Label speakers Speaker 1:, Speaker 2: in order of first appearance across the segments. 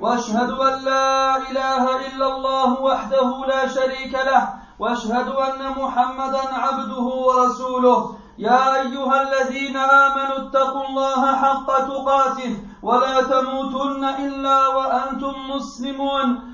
Speaker 1: وأشهد أن لا إله إلا الله وحده لا شريك له وأشهد أن محمدا عبده ورسوله. يا أيها الذين آمنوا اتقوا الله حق تقاته ولا تموتن إلا وأنتم مسلمون.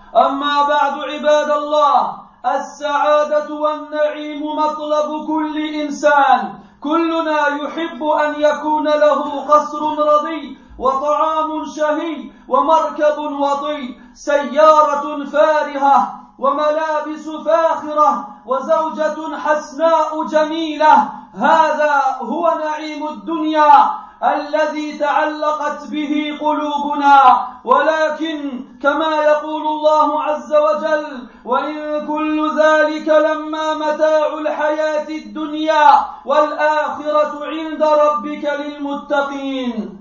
Speaker 1: أما بعد عباد الله السعادة والنعيم مطلب كل إنسان. كلنا يحب أن يكون له قصر رضي وطعام شهي ومركب وطي سيارة فارهة وملابس فاخرة وزوجة حسناء جميلة. هذا هو نعيم الدنيا. الذي تعلقت به قلوبنا ولكن كما يقول الله عز وجل وإن كل ذلك لما متاع الحياة الدنيا والآخرة عند ربك للمتقين.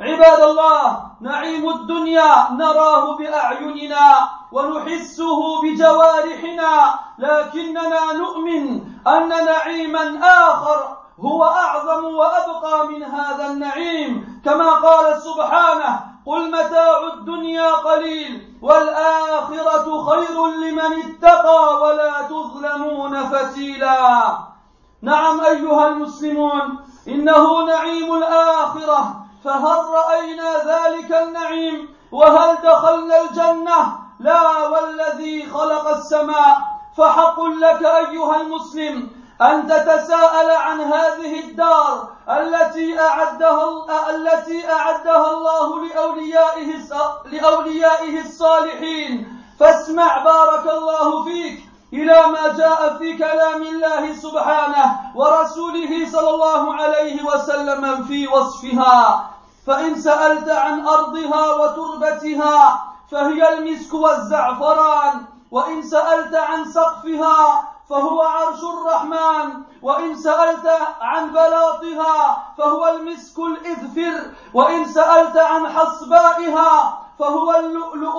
Speaker 1: عباد الله نعيم الدنيا نراه بأعيننا ونحسه بجوارحنا لكننا نؤمن أن نعيما آخر هو أعظم وأبقى من هذا النعيم. كما قال سبحانه قل متاع الدنيا قليل والآخرة خير لمن اتقى ولا تظلمون فتيلا. نعم أيها المسلمون إنه نعيم الآخرة. فهل رأينا ذلك النعيم؟ وهل دخلنا الجنة؟ لا والذي خلق السماء. فحق لك أيها المسلم أن تتساءل عن هذه الدار التي أعدها التي أعدها الله لأوليائه لأوليائه الصالحين. فاسمع بارك الله فيك إلى ما جاء في كلام الله سبحانه ورسوله صلى الله عليه وسلم في وصفها. فإن سألت عن أرضها وتربتها فهي المسك والزعفران. وإن سألت عن سقفها فهو عرش الرحمن. وإن سألت عن بلاطها فهو المسك الإذفر. وإن سألت عن حصبائها فهو اللؤلؤ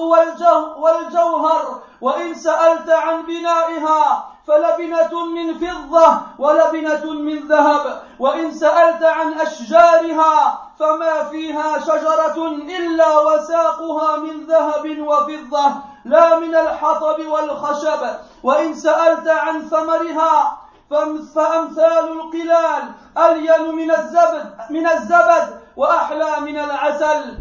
Speaker 1: والجوهر. وإن سألت عن بنائها فلبنة من فضة ولبنة من ذهب. وإن سألت عن أشجارها فما فيها شجرة إلا وساقها من ذهب وفضة. لا من الحطب والخشب وإن سألت عن ثمرها فأمثال القلال ألين من الزبد من الزبد وأحلى من العسل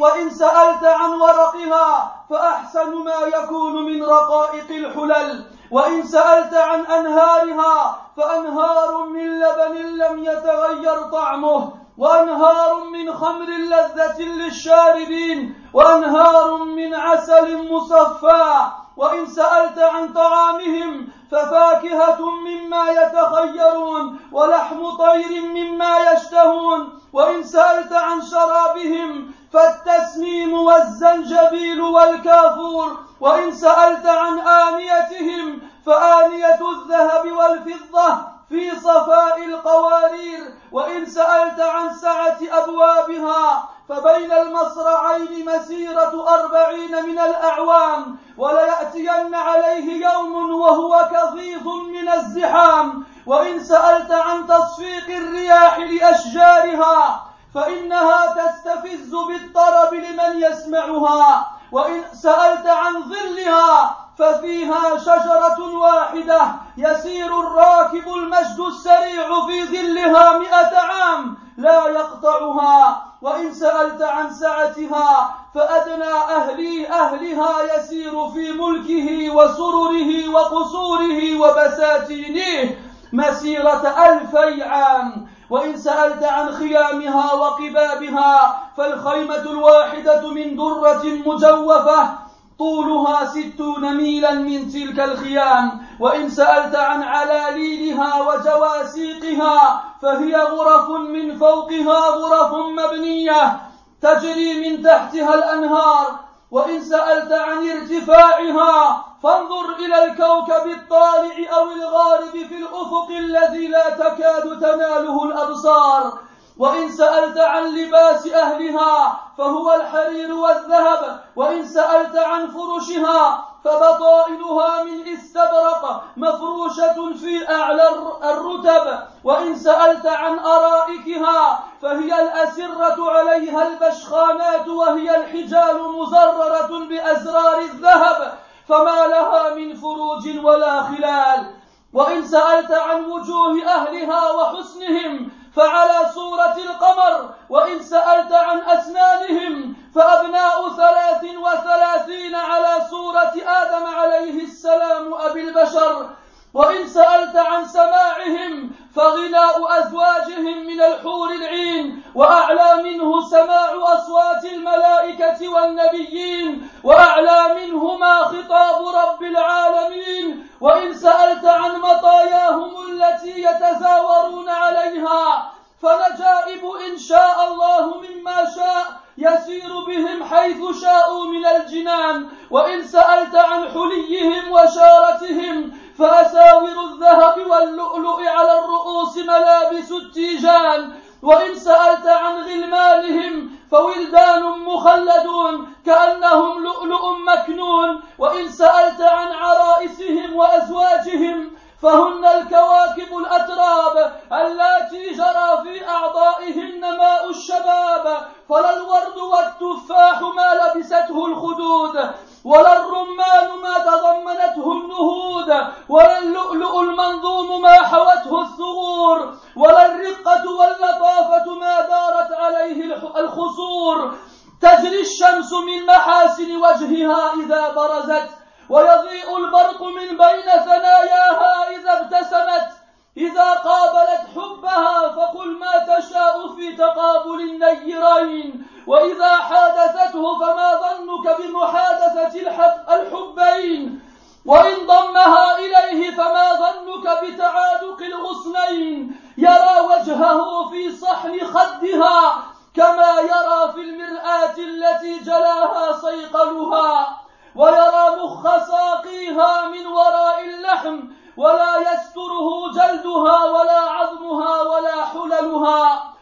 Speaker 1: وإن سألت عن ورقها فأحسن ما يكون من رقائق الحلل وإن سألت عن أنهارها فأنهار من لبن لم يتغير طعمه وأنهار من خمر لذة للشاربين وأنهار من عسل مصفى. وإن سألت عن طعامهم ففاكهة مما يتخيرون ولحم طير مما يشتهون. وإن سألت عن شرابهم فالتسنيم والزنجبيل والكافور. وإن سألت عن آنيتهم فآنية الذهب والفضة. في صفاء القوارير وإن سألت عن سعة أبوابها فبين المصرعين مسيرة أربعين من الأعوام وليأتين عليه يوم وهو كظيظ من الزحام. وإن سألت عن تصفيق الرياح لأشجارها فإنها تستفز بالطرب لمن يسمعها. وإن سألت عن ظلها ففيها شجرة واحدة يسير الراكب المجد السريع في ظلها مئة عام لا يقطعها وإن سألت عن سعتها فأدنى أهلي أهلها يسير في ملكه وسرره وقصوره وبساتينه مسيرة ألفي عام. وإن سألت عن خيامها وقبابها فالخيمة الواحدة من درة مجوفة طولها ستون ميلا من تلك الخيام وإن سألت عن علاليلها وجواسيقها فهي غرف من فوقها غرف مبنية تجري من تحتها الأنهار. وإن سألت عن ارتفاعها فانظر إلى الكوكب الطالع أو الغارب في الأفق الذي لا تكاد تناله الأبصار. وإن سألت عن لباس أهلها فهو الحرير والذهب وإن سألت عن فرشها فبطائنها من استبرق مفروشة في أعلى الرتب وإن سألت عن أرائكها فهي الأسرة عليها البشخانات وهي الحجال مزررة بأزرار الذهب فما لها من فروج ولا خلال. وإن سألت عن وجوه أهلها وحسنهم فعلى صورة القمر وإن سألت عن أسنانهم فأبناء ثلاث وثلاثين على صورة آدم عليه السلام أبي البشر. وإن سألت عن سماعهم فغناء أزواجهم من الحور العين وأعلى منه سماع أصوات الملائكة والنبيين وأعلى منهما خطاب رب العالمين. وإن سألت عن مطاياهم التي يتزاورون عليها فنجائب إن شاء الله مما شاء يسير بهم حيث شاءوا من الجنان. وإن سألت عن حليهم وشارتهم فأساور الذهب واللؤلؤ على الرؤوس ملابس التيجان وإن سألت عن غلمانهم فولدان مخلدون كأنهم لؤلؤ مكنون. وإن سألت عن عرائسهم وأزواجهم فهن الكواكب الأتراب اللاتي جرى في أعضائهن ماء الشباب. فلا الورد والتفاح ما لبسته الخدود. ولا الرمان ما تضمنته النهود ولا اللؤلؤ المنظوم ما حوته الثغور ولا الرقة واللطافة ما دارت عليه الخصور. تجري الشمس من محاسن وجهها إذا برزت ويضيء البرق من بين ثناياها إذا ابتسمت. إذا قابلت حبها فقل ما تشاء في تقابل النيرين. وإذا حادثته فما ظنك بمحادثة الحب الحبين. وإن ضمها إليه فما ظنك بتعادق الغصنين. يرى وجهه في صحن خدها كما يرى في المرآة التي جلاها صيقلها. ويرى مخ ساقيها من وراء اللحم ولا يستره جلدها ولا عظمها ولا حللها.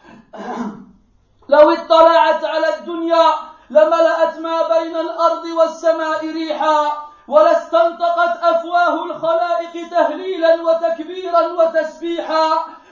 Speaker 1: لو اطلعت على الدنيا لملأت ما بين الأرض والسماء ريحا ولاستنطقت أفواه الخلائق تهليلا وتكبيرا وتسبيحا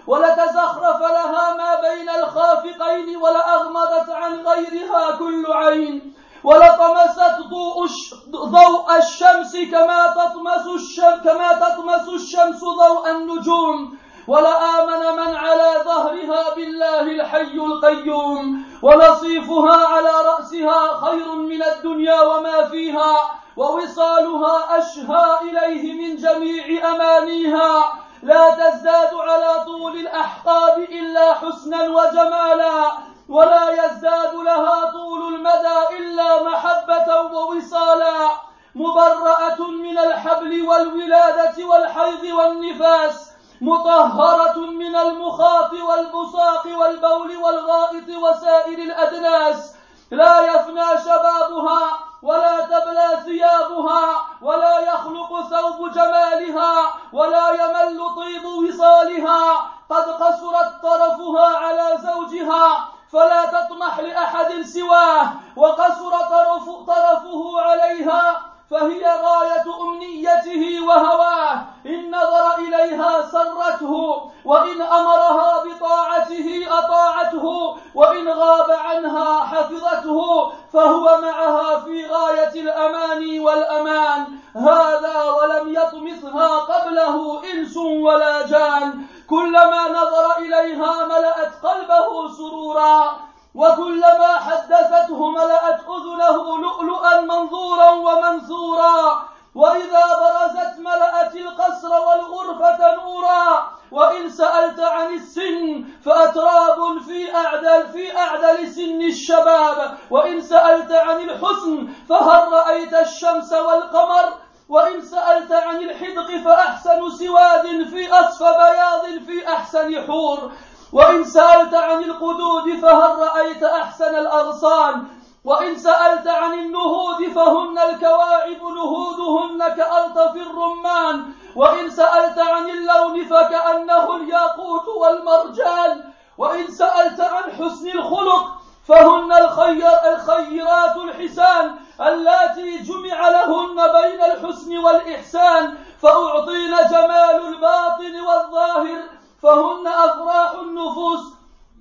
Speaker 1: ولتزخرف لها ما بين الخافقين ولأغمضت عن غيرها كل عين ولطمست ضوء ضوء الشمس كما تطمس الشمس كما تطمس الشمس ضوء النجوم ولآمن من على ظهرها بالله الحي القيوم ونصيفها على رأسها خير من الدنيا وما فيها ووصالها أشهى إليه من جميع أمانيها. لا تزداد على طول الأحقاب إلا حسنا وجمالا ولا يزداد لها طول المدى إلا محبة ووصالا. مبرأة من الحبل والولادة والحيض والنفاس مطهرة من المخاط والبصاق والبول والغائط وسائر الأدناس. لا يفنى شبابها ولا تبلى ثيابها ولا يخلق ثوب جمالها ولا يمل طيب وصالها. قد قصرت طرفها على زوجها فلا تطمح لأحد سواه. وقصر طرف طرفه عليها فهي غاية أمنيته وهواه. إن نظر إليها سرته وإن أمرها بطاعته أطاعته وإن غاب عنها حفظته فهو معها في غاية الأمان والأمان. هذا ولم يطمثها قبله إنس ولا جان. كلما نظر إليها ملأت قلبه سرورا. وكلما حدثته ملأت أذنه لؤلؤا منظورا ومنثورا. وإذا برزت ملأت القصر والغرفة نورا. وإن سألت عن السن فأتراب في أعدل في أعدل سن الشباب. وإن سألت عن الحسن فهل رأيت الشمس والقمر. وإن سألت عن الحدق فأحسن سواد في أصف بياض في أحسن حور. وإن سألت عن القدود فهل رأيت أحسن الأغصان؟ وإن سألت عن النهود فهن الكواعب نهودهن كألطف الرمان. وإن سألت عن اللون فكأنه الياقوت والمرجان. وإن سألت عن حسن الخلق فهن الخير الخيرات الحسان. اللاتي جمع لهن بين الحسن والإحسان. فأعطين جمال الباطن والظاهر فهن أفراح النفوس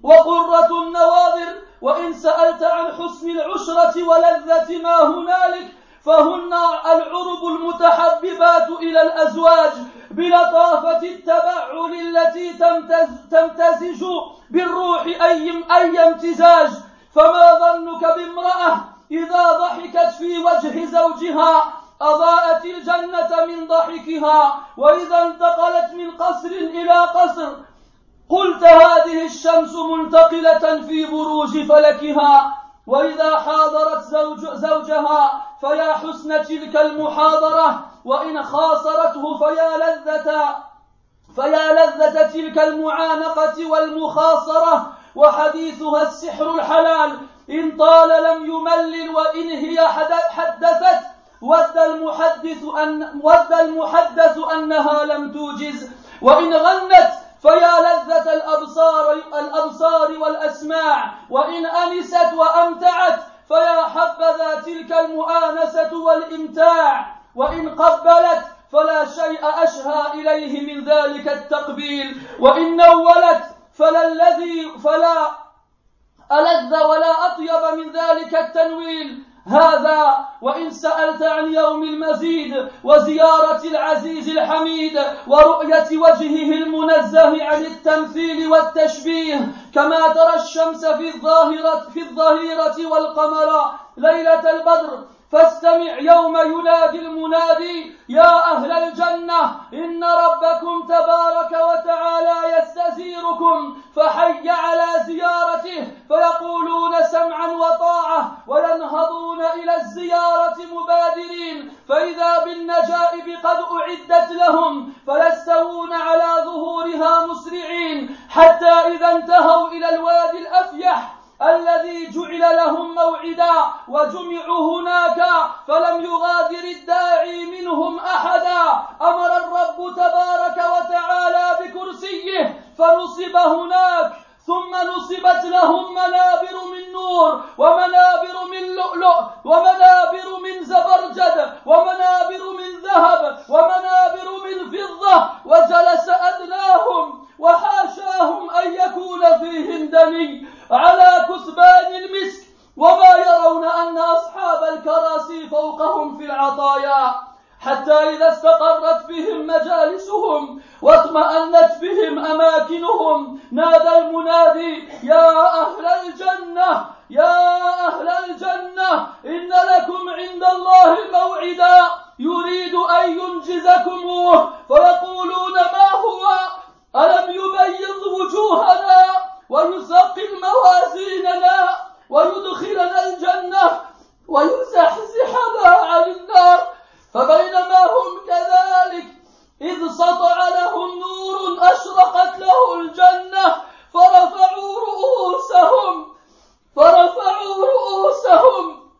Speaker 1: وقرة النواظر. وإن سألت عن حسن العشرة ولذة ما هنالك فهن العرب المتحببات إلى الأزواج بلطافة التبعل التي تمتز تمتزج بالروح أي, أي امتزاج. فما ظنك بامرأة إذا ضحكت في وجه زوجها أضاءت الجنة من ضحكها وإذا انتقلت من قصر إلى قصر. قلت هذه الشمس منتقلة في بروج فلكها وإذا حاضرت زوج زوجها فيا حسن تلك المحاضرة وإن خاصرته فيا لذة فيا لذة تلك المعانقة والمخاصرة. وحديثها السحر الحلال إن طال لم يملل وإن هي حدثت ود المحدث أن ود المحدث أنها لم توجز وإن غنت فيا لذة الأبصار الأبصار والأسماع وإن أنست وأمتعت فيا حبذا تلك المؤانسة والإمتاع وإن قبلت فلا شيء أشهى إليه من ذلك التقبيل وإن نولت فلا الذي فلا ألذ ولا أطيب من ذلك التنويل. هذا وإن سألت عن يوم المزيد وزيارة العزيز الحميد ورؤية وجهه المنزه عن التمثيل والتشبيه كما ترى الشمس في الظاهرة في الظهيرة والقمر ليلة البدر. فاستمع يوم ينادي المنادي يا أهل الجنة إن ربكم تبارك وتعالى يستزيركم فحي على زيارته فيقولون سمعا وطاعة وينهضون إلى الزيارة مبادرين فإذا بالنجائب قد أعدت لهم فيستوون على ظهورها مسرعين حتى إذا انتهوا إلى الوادي الأفيح. الذي جعل لهم موعدا وجمعوا هناك فلم يغادر الداعي منهم أحدا. أمر الرب تبارك وتعالى بكرسيه فنصب هناك ثم نصبت لهم منابر من نور ومنابر من لؤلؤ ومنابر من زبرجد ومنابر من ذهب ومنابر من فضة وجلس أدناهم وحاشاهم أن يكون فيهم دني على كثبان المسك وما يرون أن أصحاب الكراسي فوقهم في العطايا حتى إذا استقرت بهم مجالسهم واطمأنت بهم أماكنهم نادى المنادي يا أهل الجنة يا أهل الجنة إن لكم عند الله موعدا يريد أن ينجزكموه فيقولون ما هو ألم يبيض وجوهنا ويثقل موازيننا ويدخلنا الجنة ويزحزحنا عن النار فبينما هم كذلك إذ سطع لهم نور أشرقت له الجنة فرفعوا رؤوسهم فرفعوا رؤوسهم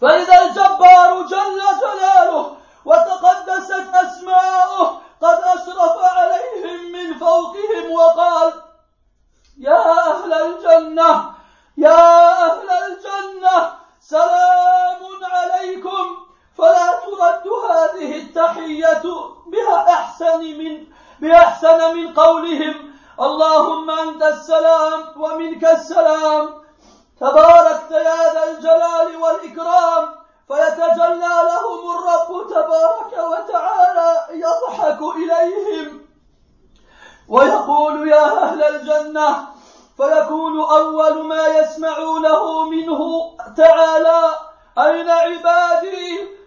Speaker 1: فإذا الجبار جل جلاله وتقدست أسماؤه قد أشرف عليهم من فوقهم وقال يا أهل الجنة يا أهل الجنة سلام عليكم فلا ترد هذه التحية بها أحسن من بأحسن قولهم اللهم أنت السلام ومنك السلام. تباركت يا ذا الجلال والإكرام فيتجلى لهم الرب تبارك وتعالى يضحك إليهم. ويقول يا أهل الجنة فيكون أول ما يسمعونه منه تعالى أين عبادي؟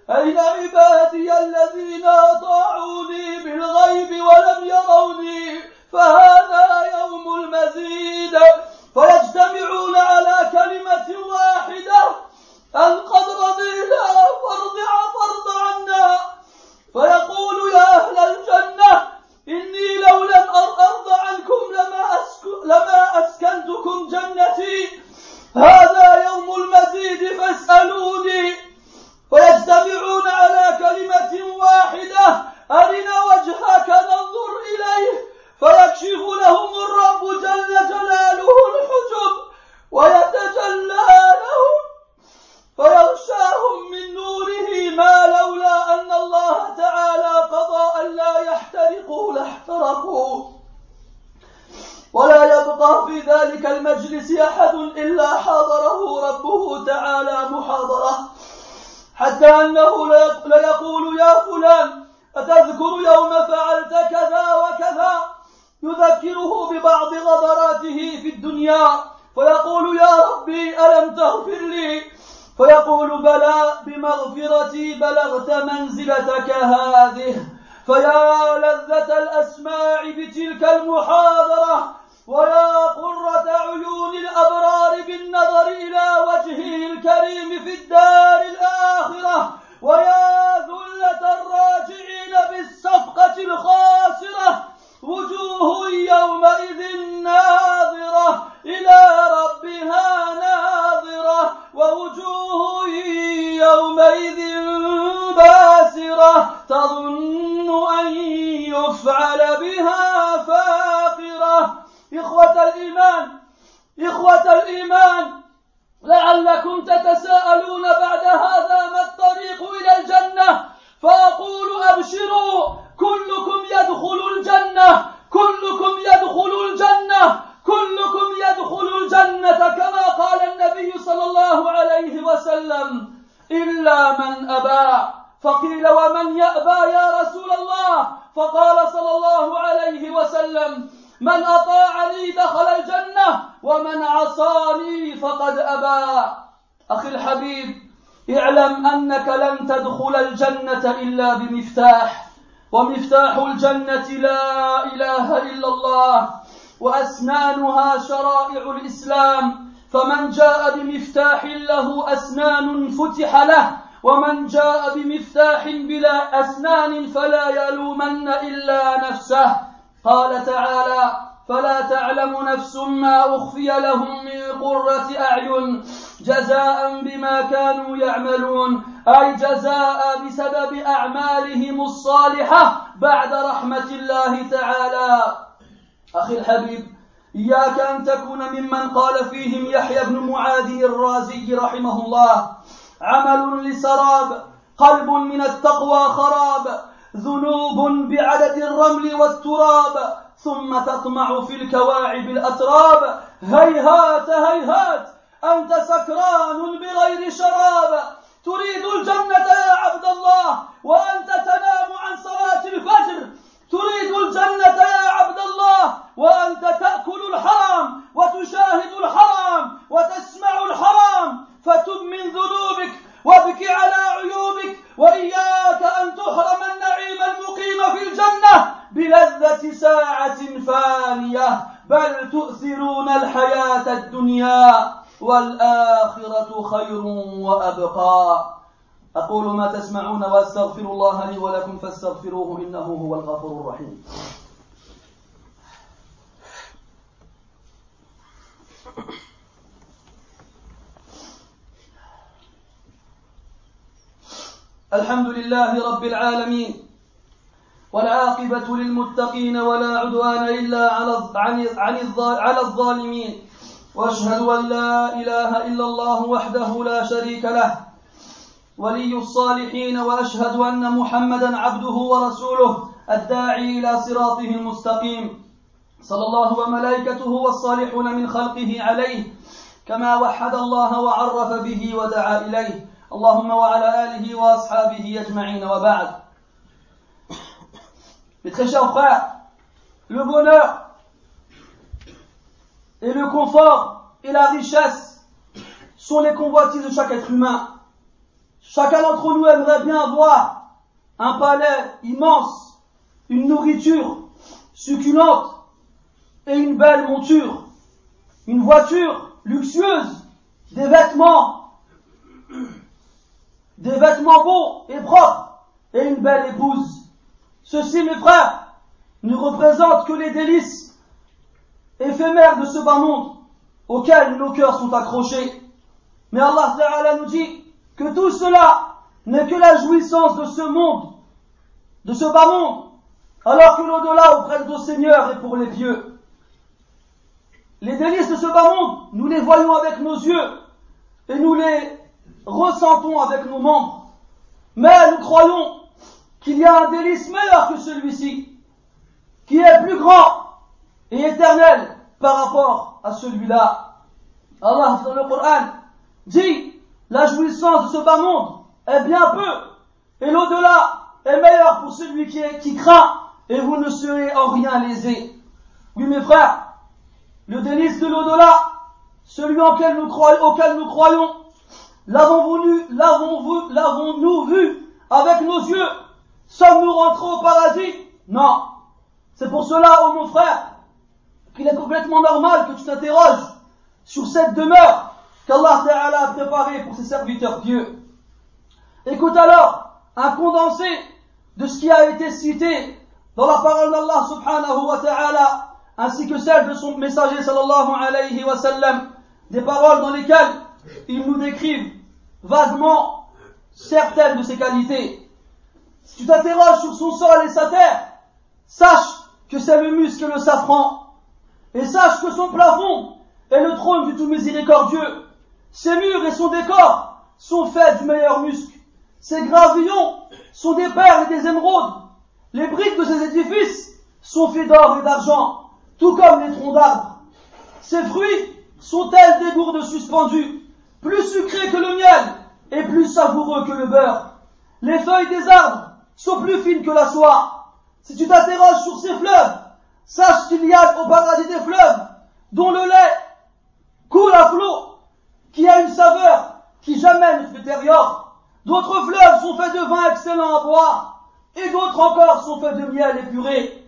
Speaker 1: أين عبادي الذين أطاعوني بالغيب ولم يروني؟ فهذا يوم المزيد. فيجتمعون على كلمة واحدة. أن قد رضينا فارضع فرض عنا. فيقول يا أهل الجنة إني لو لم أرضى عنكم لما, لما أسكنتكم جنتي. هذا يوم المزيد فاسألوني. فيجتمعون على كلمة واحدة. أرنا وجهك ننظر إليه. فيكشف لهم الرب matando تظن أن يفعل بها فاقرة. إخوة الإيمان إخوة الإيمان لعلكم تتساءلون بعد هذا ما الطريق إلى الجنة. فأقول أبشروا كلكم يدخل الجنة كلكم يدخل الجنة كلكم يدخل الجنة كما قال النبي صلى الله عليه وسلم إلا من أبى. فقيل ومن يأبى يا رسول الله؟ فقال صلى الله عليه وسلم من أطاعني دخل الجنة ومن عصاني فقد أبى. أخي الحبيب اعلم أنك لن تدخل الجنة إلا بمفتاح ومفتاح الجنة لا إله إلا الله وأسنانها شرائع الإسلام فمن جاء بمفتاح له أسنان فتح له ومن جاء بمفتاح بلا أسنان فلا يلومن إلا نفسه. قال تعالى فلا تعلم نفس ما أخفي لهم من قرة أعين جزاء بما كانوا يعملون أي جزاء بسبب أعمالهم الصالحة بعد رحمة الله تعالى. أخي الحبيب إياك أن تكون ممن قال فيهم يحيى بن معاذ الرازي رحمه الله. عمل لسراب قلب من التقوى خراب ذنوب بعدد الرمل والتراب ثم تطمع في الكواعب الأتراب. هيهات هيهات أنت سكران بغير شراب. تريد الجنة يا عبد الله وأنت تنام عن صلاة الفجر. تريد الجنة يا عبد الله وأنت تأكل الحرام وتشاهد الحرام وتسمع الحرام. فتب من ذنوبك وابك على عيوبك وإياك أن تحرم النعيم المقيم في الجنة بلذة ساعة فانية. بل تؤثرون الحياة الدنيا والآخرة خير وأبقى. أقول ما تسمعون وأستغفر الله لي ولكم فاستغفروه إنه هو الغفور الرحيم. الحمد لله رب العالمين والعاقبة للمتقين ولا عدوان إلا على على الظالمين. وأشهد أن لا إله إلا الله وحده لا شريك له ولي الصالحين وأشهد أن محمدا عبده ورسوله الداعي إلى صراطه المستقيم. صلى الله وملائكته والصالحون من خلقه عليه كما وحد الله وعرف به ودعا إليه. اللهم وعلى اله واصحابه اجمعين وبعد Mes très chers frères, le bonheur et le confort et la richesse sont les convoitises de chaque être humain. Chacun d'entre nous aimerait bien avoir un palais immense, une nourriture succulente et une belle monture, une voiture luxueuse, des vêtements, des vêtements beaux et propres et une belle épouse. Ceci, mes frères, ne représente que les délices éphémères de ce bas monde auquel nos cœurs sont accrochés. Mais Allah Ta'ala nous dit que tout cela n'est que la jouissance de ce monde, de ce bas monde, alors que l'au-delà auprès de nos seigneurs est pour les pieux. Les délices de ce bas monde, nous les voyons avec nos yeux et nous les ressentons avec nos membres. Mais nous croyons qu'il y a un délice meilleur que celui-ci, qui est plus grand et éternel par rapport à celui-là. Allah dans le Coran dit la jouissance de ce bas monde est bien peu et l'au-delà est meilleur pour celui qui, est, craint et vous ne serez en rien lésés. Oui mes frères, le délice de l'au-delà, celui auquel nous croyons l'avons-nous l'avons, l'avons-nous vu avec nos yeux? Sommes-nous rentrés au paradis? Non. C'est pour cela, oh mon frère, qu'il est complètement normal que tu t'interroges sur cette demeure qu'Allah a préparée pour ses serviteurs Dieu. Écoute alors un condensé de ce qui a été cité dans la parole d'Allah subhanahu wa ta'ala ainsi que celle de son messager sallallahu alayhi wa sallam des paroles dans lesquelles il nous décrivent vaguement certaines de ses qualités. Si tu t'interroges sur son sol et sa terre, sache que c'est le muscle et le safran et sache que son plafond est le trône du tout miséricordieux. Ses murs et son décor sont faits du meilleur muscle. Ses gravillons sont des perles et des émeraudes. Les briques de ses édifices sont faits d'or et d'argent, tout comme les troncs d'arbres. Ses fruits sont tels des gourdes suspendues, plus sucrés que le miel et plus savoureux que le beurre. Les feuilles des arbres sont plus fines que la soie. Si tu t'interroges sur ces fleuves, Sache qu'il y a au paradis des fleuves dont le lait coule à flot, qui a une saveur qui jamais ne se détériore. D'autres fleuves sont faits de vin excellent à boire, et d'autres encore sont faits de miel épuré.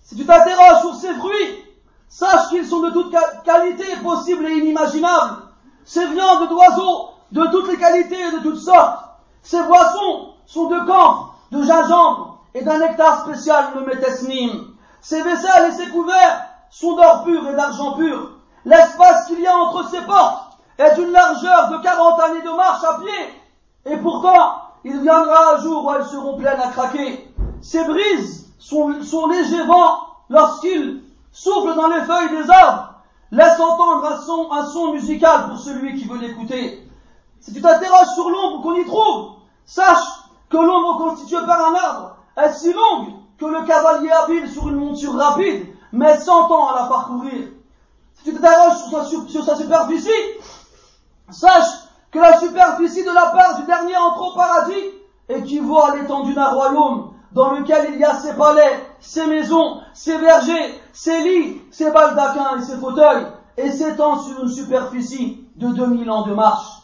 Speaker 1: Si tu t'interroges sur ces fruits, sache qu'ils sont de toute qualité possible et inimaginable. Ces viandes d'oiseaux de toutes les qualités et de toutes sortes. Ces boissons sont de camphre, de gingembre et d'un nectar spécial nommé tesnim. Ses vaisselles et ses couverts sont d'or pur et d'argent pur. L'espace qu'il y a entre ces portes est d'une largeur de 40 années de marche à pied. Et pourtant, il viendra un jour où elles seront pleines à craquer. Ces brises sont, sont légers vents lorsqu'ils soufflent dans les feuilles des arbres, laissent entendre un son, un son musical pour celui qui veut l'écouter. Si tu t'interroges sur l'ombre qu'on y trouve, sache que l'ombre constituée par un arbre est si longue que le cavalier habile sur une monture rapide met 100 ans à la parcourir. Si tu t'interroges sur, sa superficie, sache que la superficie de la part du dernier entre au paradis équivaut à l'étendue d'un royaume dans lequel il y a ses palais, ses maisons, ses vergers, ses lits, ses baldaquins et ses fauteuils, et s'étend sur une superficie de 2000 ans de marche.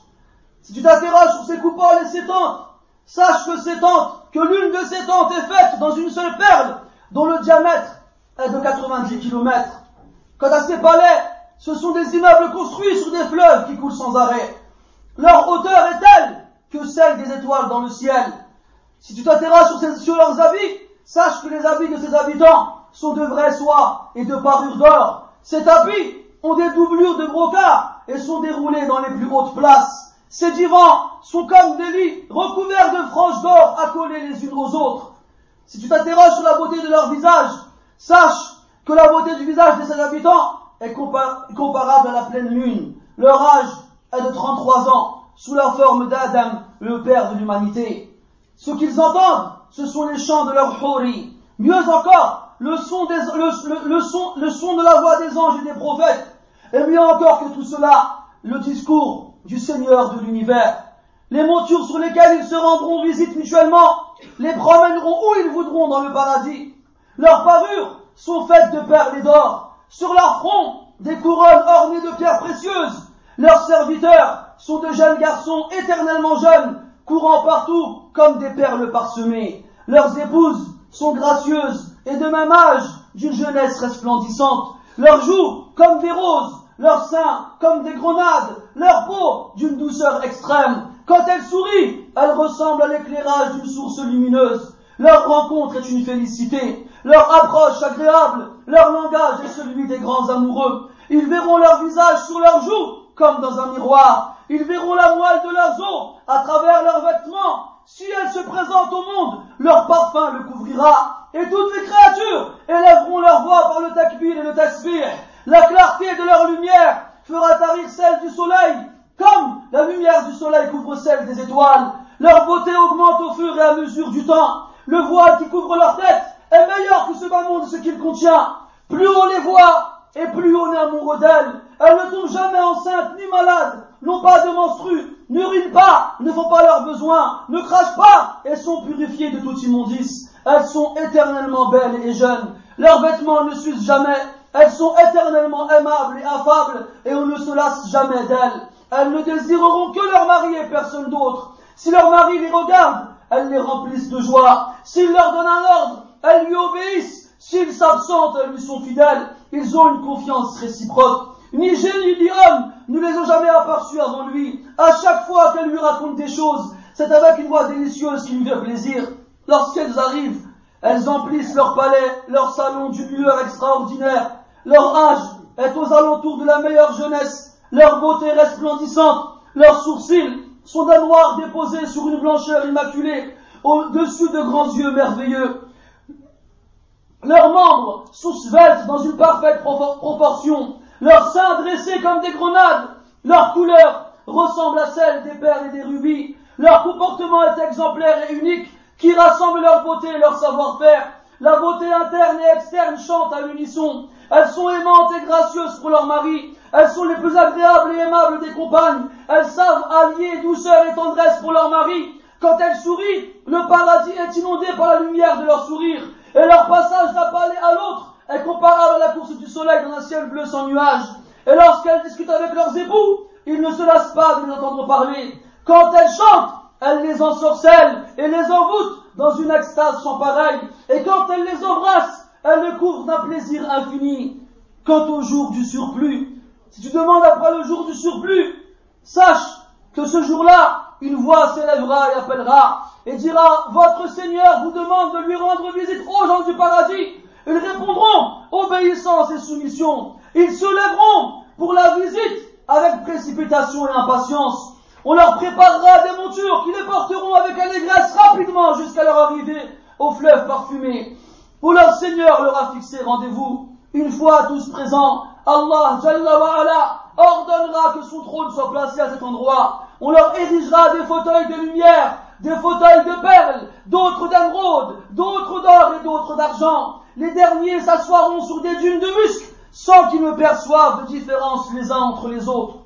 Speaker 1: Si tu t'interroges sur ses coupoles et ses tentes, sache que ces tentes, que l'une de ces tentes est faite dans une seule perle, dont le diamètre est de 90 km. Quant à ces palais, ce sont des immeubles construits sur des fleuves qui coulent sans arrêt. Leur hauteur est telle que celle des étoiles dans le ciel. Si tu t'intéresses sur, sur, leurs habits, sache que les habits de ces habitants sont de vraies soies et de parures d'or. Ces tapis ont des doublures de brocart et sont déroulés dans les plus hautes places. Ces divans sont comme des lits recouverts de franges d'or accolées les unes aux autres. Si tu t'interroges sur la beauté de leur visage, sache que la beauté du visage de ces habitants est comparable à la pleine lune. Leur âge est de 33 ans. sous la forme d'Adam, le père de l'humanité. Ce qu'ils entendent, ce sont les chants de leur hori. Mieux encore, le son de la voix des anges et des prophètes. Et mieux encore que tout cela, le discours du Seigneur de l'univers. Les montures sur lesquelles ils se rendront visite mutuellement, les promèneront où ils voudront dans le paradis. Leurs parures sont faites de perles et d'or. Sur leur front, des couronnes ornées de pierres précieuses. Leurs serviteurs sont de jeunes garçons éternellement jeunes, courant partout comme des perles parsemées. Leurs épouses sont gracieuses et de même âge d'une jeunesse resplendissante. Leurs joues comme des roses, leurs seins comme des grenades, leur peau d'une douceur extrême. Quand elles sourient, elles ressemblent à l'éclairage d'une source lumineuse. Leur rencontre est une félicité, leur approche agréable, leur langage est celui des grands amoureux. Ils verront leur visage sur leurs joues comme dans un miroir. Ils verront la moelle de leurs os à travers leurs vêtements. Si elles se présentent au monde, leur parfum le couvrira. Et toutes les créatures élèveront leur voix par le takbir et le tasbih. La clarté de leur lumière fera tarir celle du soleil, comme la lumière du soleil couvre celle des étoiles. Leur beauté augmente au fur et à mesure du temps. Le voile qui couvre leur tête est meilleur que ce bas monde ce qu'il contient. Plus on les voit, et plus on est amoureux d'elles. Elles ne tombent jamais enceintes ni malades, n'ont pas de menstrues, n'urinent pas, ne font pas leurs besoins, ne crachent pas et sont purifiées de toute immondice. Elles sont éternellement belles et jeunes. Leurs vêtements ne s'usent jamais. Elles sont éternellement aimables et affables et on ne se lasse jamais d'elles. Elles ne désireront que leur mari et personne d'autre. Si leur mari les regarde, elles les remplissent de joie. S'il leur donne un ordre, elles lui obéissent. S'ils s'absentent, elles lui sont fidèles. Ils ont une confiance réciproque. Ni génie ni homme ne les ont jamais aperçus avant lui. À chaque fois qu'elle lui raconte des choses, c'est avec une voix délicieuse qui lui fait plaisir. Lorsqu'elles arrivent, elles emplissent leur palais, leur salon d'une lueur extraordinaire. Leur âge est aux alentours de la meilleure jeunesse. Leur beauté resplendissante, leurs sourcils sont d'un noir déposé sur une blancheur immaculée, au-dessus de grands yeux merveilleux. Leurs membres sont sveltes dans une parfaite proportion, leurs seins dressés comme des grenades, leur couleur ressemble à celle des perles et des rubis, leur comportement est exemplaire et unique, qui rassemble leur beauté et leur savoir-faire. La beauté interne et externe chantent à l'unisson. Elles sont aimantes et gracieuses pour leur mari. Elles sont les plus agréables et aimables des compagnes. Elles savent allier douceur et tendresse pour leur mari. Quand elles sourient, le paradis est inondé par la lumière de leur sourire. Et leur passage d'un palais à l'autre est comparable à la course du soleil dans un ciel bleu sans nuages. Et lorsqu'elles discutent avec leurs époux, ils ne se lassent pas de les entendre parler. Quand elles chantent, elles les ensorcellent et les envoûtent dans une extase sans pareil. Et quand elles les embrassent, elles les couvrent d'un plaisir infini. Quant au jour du surplus, si tu demandes après le jour du surplus, sache que ce jour-là, une voix s'élèvera et appellera et dira, votre Seigneur vous demande de lui rendre visite aux gens du paradis. Ils répondront, obéissance et soumission. Ils se lèveront pour la visite avec précipitation et impatience. On leur préparera des montures qui les porteront avec allégresse rapidement jusqu'à leur arrivée au fleuve parfumé, où leur Seigneur leur a fixé rendez-vous. Une fois tous présents, Allah ordonnera que son trône soit placé à cet endroit. On leur érigera des fauteuils de lumière des fauteuils de perles, d'autres d'émeraude, d'autres d'or et d'autres d'argent. Les derniers s'assoiront sur des dunes de musc, sans qu'ils ne perçoivent de différence les uns entre les autres.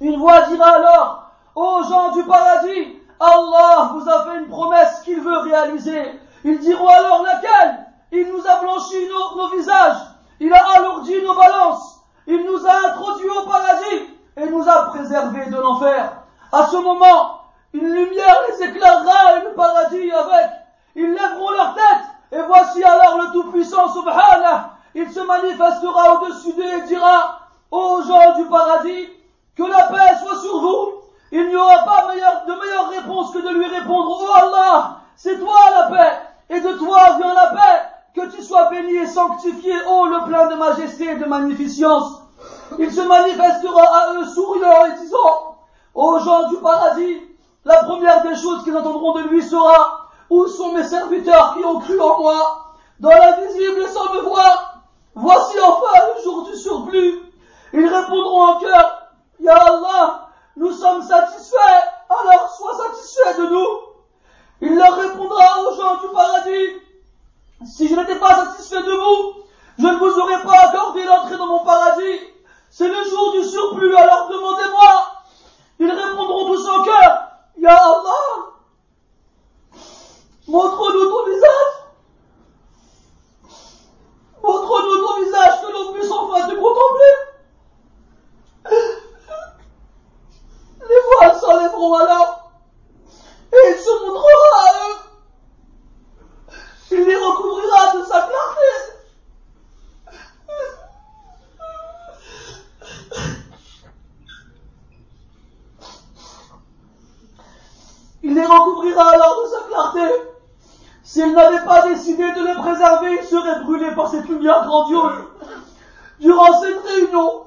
Speaker 1: Une voix dira alors, aux gens du paradis, Allah vous a fait une promesse qu'il veut réaliser. Ils diront alors laquelle? Il nous a blanchi nos visages, il a alourdi nos balances, il nous a introduits au paradis et nous a préservés de l'enfer. À ce moment, une lumière les éclairera et le paradis avec. Ils lèveront leur tête et voici alors le Tout-Puissant Subhanah. Il se manifestera au-dessus d'eux et dira aux gens du paradis que la paix soit sur vous. Il n'y aura pas de meilleure réponse que de lui répondre Oh Allah, c'est toi la paix et de toi vient la paix. Que tu sois béni et sanctifié, ô le plein de majesté et de magnificence. Il se manifestera à eux souriant et disant aux gens du paradis, la première des choses qu'ils entendront de lui sera Où sont mes serviteurs qui ont cru en moi Dans l'invisible et sans me voir Voici enfin le jour du surplus. Ils répondront en cœur Ya Allah, nous sommes satisfaits, alors sois satisfait de nous. Il leur répondra aux gens du paradis Si je n'étais pas satisfait de vous, je ne vous aurais pas accordé l'entrée dans mon paradis. C'est le jour du surplus, alors demandez-moi ils répondront tous en cœur, Ya montre-nous ton visage. Montre-nous ton visage que l'on puisse enfin te contempler. Les voiles s'enlèveront alors, et il se montrera à eux. Il les recouvrira de sa clarté. Il les recouvrira alors de sa clarté. S'il n'avait pas décidé de les préserver, ils seraient brûlés par cette lumière grandiose. Durant cette réunion,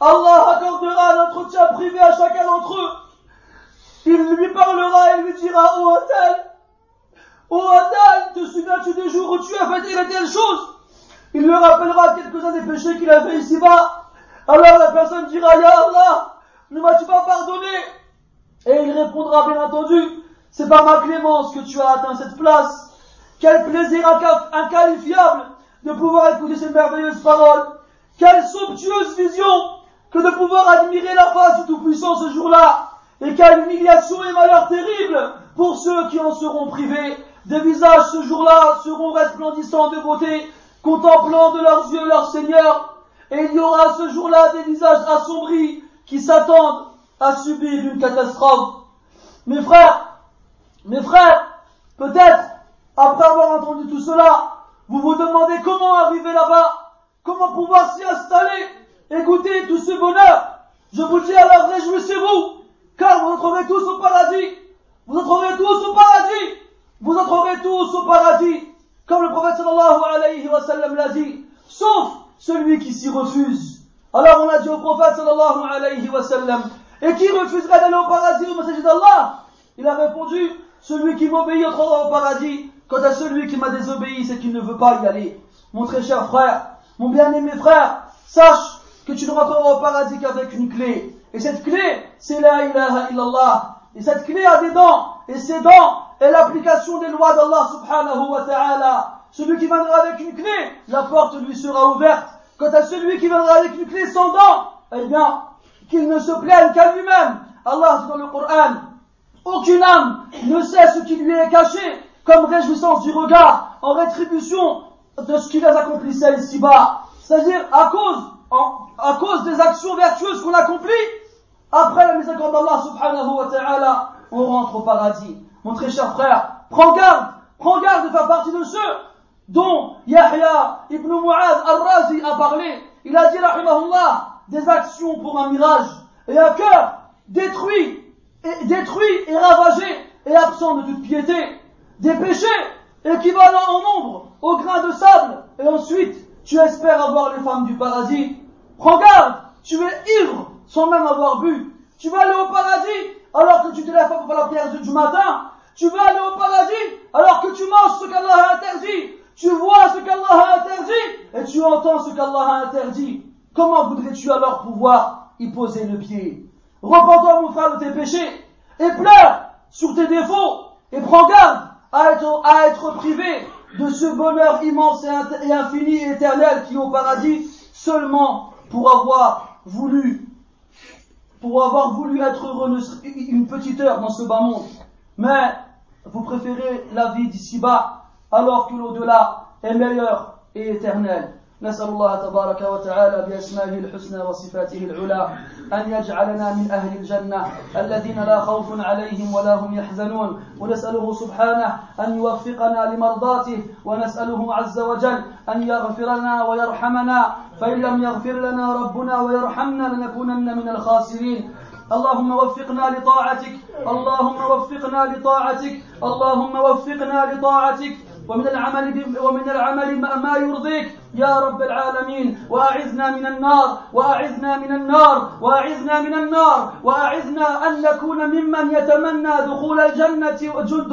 Speaker 1: Allah accordera un entretien privé à chacun d'entre eux. Il lui parlera et lui dira, oh Atal, oh te souviens-tu des jours où tu as fait telle et telle chose? Il lui rappellera quelques-uns des péchés qu'il a ici-bas. Alors la personne dira, Ya Allah, ne m'as-tu pas pardonné? Et il répondra, bien entendu, c'est par ma clémence que tu as atteint cette place. Quel plaisir inqualifiable de pouvoir écouter ces merveilleuses paroles. Quelle somptueuse vision que de pouvoir admirer la face du Tout-Puissant ce jour-là. Et quelle humiliation et malheur terrible pour ceux qui en seront privés. Des visages ce jour-là seront resplendissants de beauté, contemplant de leurs yeux leur Seigneur. Et il y aura ce jour-là des visages assombris qui s'attendent à subir une catastrophe. Mes frères, mes frères, peut-être, après avoir entendu tout cela, vous vous demandez comment arriver là-bas, comment pouvoir s'y installer, goûter tout ce bonheur. Je vous dis alors réjouissez-vous, car vous entrerez tous au paradis. Vous entrerez tous au paradis. Vous entrerez tous au paradis. Comme le prophète sallallahu alayhi wa sallam l'a dit. Sauf celui qui s'y refuse. Alors on a dit au prophète sallallahu alayhi wa sallam, et qui refuserait d'aller au paradis au message d'Allah? Il a répondu, celui qui m'obéit entrera au paradis. Quant à celui qui m'a désobéi, c'est qu'il ne veut pas y aller. Mon très cher frère, mon bien-aimé frère, sache que tu ne rentreras au paradis qu'avec une clé. Et cette clé, c'est la ilaha illallah. Et cette clé a des dents. Et ces dents est l'application des lois d'Allah subhanahu wa ta'ala. Celui qui viendra avec une clé, la porte lui sera ouverte. Quant à celui qui viendra avec une clé sans dents, eh bien, qu'il ne se plaigne qu'à lui-même. Allah dans le Coran, aucune âme ne sait ce qui lui est caché comme réjouissance du regard en rétribution de ce qu'il a accompli ici-bas. C'est-à-dire à cause, à cause des actions vertueuses qu'on accomplit, après la miséricorde d'Allah subhanahu wa ta'ala, on rentre au paradis. Mon très cher frère, prends garde, prends garde de faire partie de ceux dont Yahya ibn Mu'ad al-Razi a parlé. Il a dit, rahimahullah, des actions pour un mirage et un cœur détruit, détruit et ravagé et absent de toute piété. Des péchés équivalents en nombre au grain de sable et ensuite tu espères avoir les femmes du paradis. Prends garde, tu es ivre sans même avoir bu. Tu vas aller au paradis alors que tu te lèves pour la prière du matin. Tu vas aller au paradis alors que tu manges ce qu'Allah a interdit. Tu vois ce qu'Allah a interdit et tu entends ce qu'Allah a interdit. Comment voudrais-tu alors pouvoir y poser le pied? Repends-toi, mon frère, de tes péchés et pleure sur tes défauts et prends garde à être, privé de ce bonheur immense et infini et éternel qui est au paradis seulement pour avoir voulu pour avoir voulu être heureux une petite heure dans ce bas monde. Mais vous préférez la vie d'ici-bas alors que l'au-delà est meilleur et éternel. نسأل الله تبارك وتعالى بأسمائه الحسنى وصفاته العلى أن يجعلنا من أهل الجنة الذين لا خوف عليهم ولا هم يحزنون. ونسأله سبحانه أن يوفقنا لمرضاته ونسأله عز وجل أن يغفر لنا ويرحمنا. فإن لم يغفر لنا ربنا ويرحمنا لنكونن من الخاسرين. اللهم وفقنا لطاعتك اللهم وفقنا لطاعتك اللهم وفقنا لطاعتك. ومن العمل ومن العمل ما يرضيك. يا رب العالمين وأعذنا من النار وأعذنا من النار وأعذنا من النار وأعذنا أن نكون ممن يتمنى دخول الجنة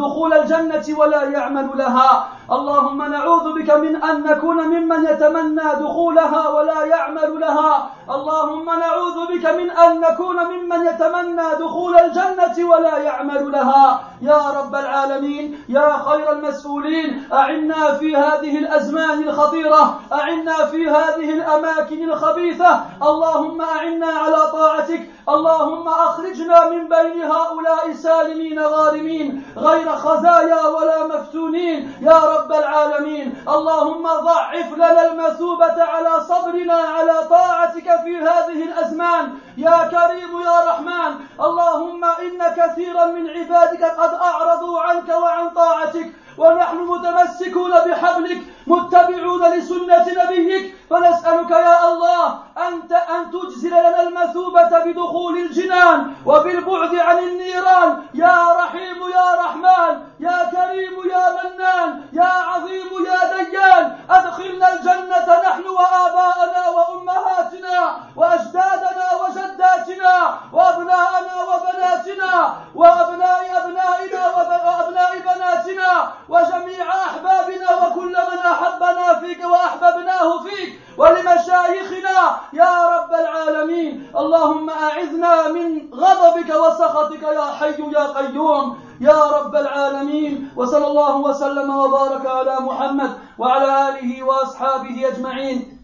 Speaker 1: دخول الجنة ولا يعمل لها. اللهم نعوذ بك من أن نكون ممن يتمنى دخولها ولا يعمل لها. اللهم نعوذ بك من أن نكون ممن يتمنى دخول الجنة ولا يعمل لها. يا رب العالمين يا خير المسؤولين أعنا في هذه الأزمان الخطيرة. أعنا في هذه الأماكن الخبيثة. اللهم أعنا على طاعتك. اللهم أخرجنا من بين هؤلاء سالمين غارمين غير خزايا ولا مفتونين. يا رب العالمين اللهم ضعف لنا المثوبة على صبرنا على طاعتك في هذه الأزمان. يا كريم يا رحمن اللهم إن كثيرا من عبادك قد أعرضوا عنك وعن طاعتك. ونحن متمسكون بحبلك متبعون لسنة نبيك فنسألك يا الله أنت أن تجزل لنا المثوبة بدخول الجنان وبالبعد عن النيران. يا رحيم يا رحمن يا كريم يا منان يا عظيم يا ديان أدخلنا الجنة نحن وآباءنا وأمهاتنا وأجدادنا وجداتنا وأبناءنا وبناتنا وأبناء أبنائنا وأبناء بناتنا وجميع أحبابنا وكل من أحبنا فيك وأحببناه فيك ولمشايخنا يا رب العالمين. اللهم أعذنا من غضبك وسخطك يا حي يا قيوم. يا رب العالمين. وصلى الله وسلم وبارك على محمد وعلى آله وأصحابه أجمعين.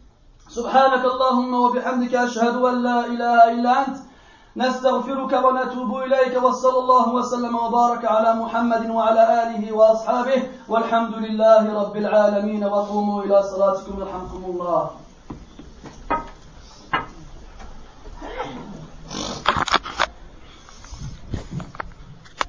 Speaker 1: سبحانك اللهم وبحمدك أشهد أن لا إله إلا أنت نستغفرك ونتوب إليك وصلى الله وسلم وبارك على محمد وعلى آله وأصحابه والحمد لله رب العالمين وقوموا إلى صلاتكم يرحمكم الله.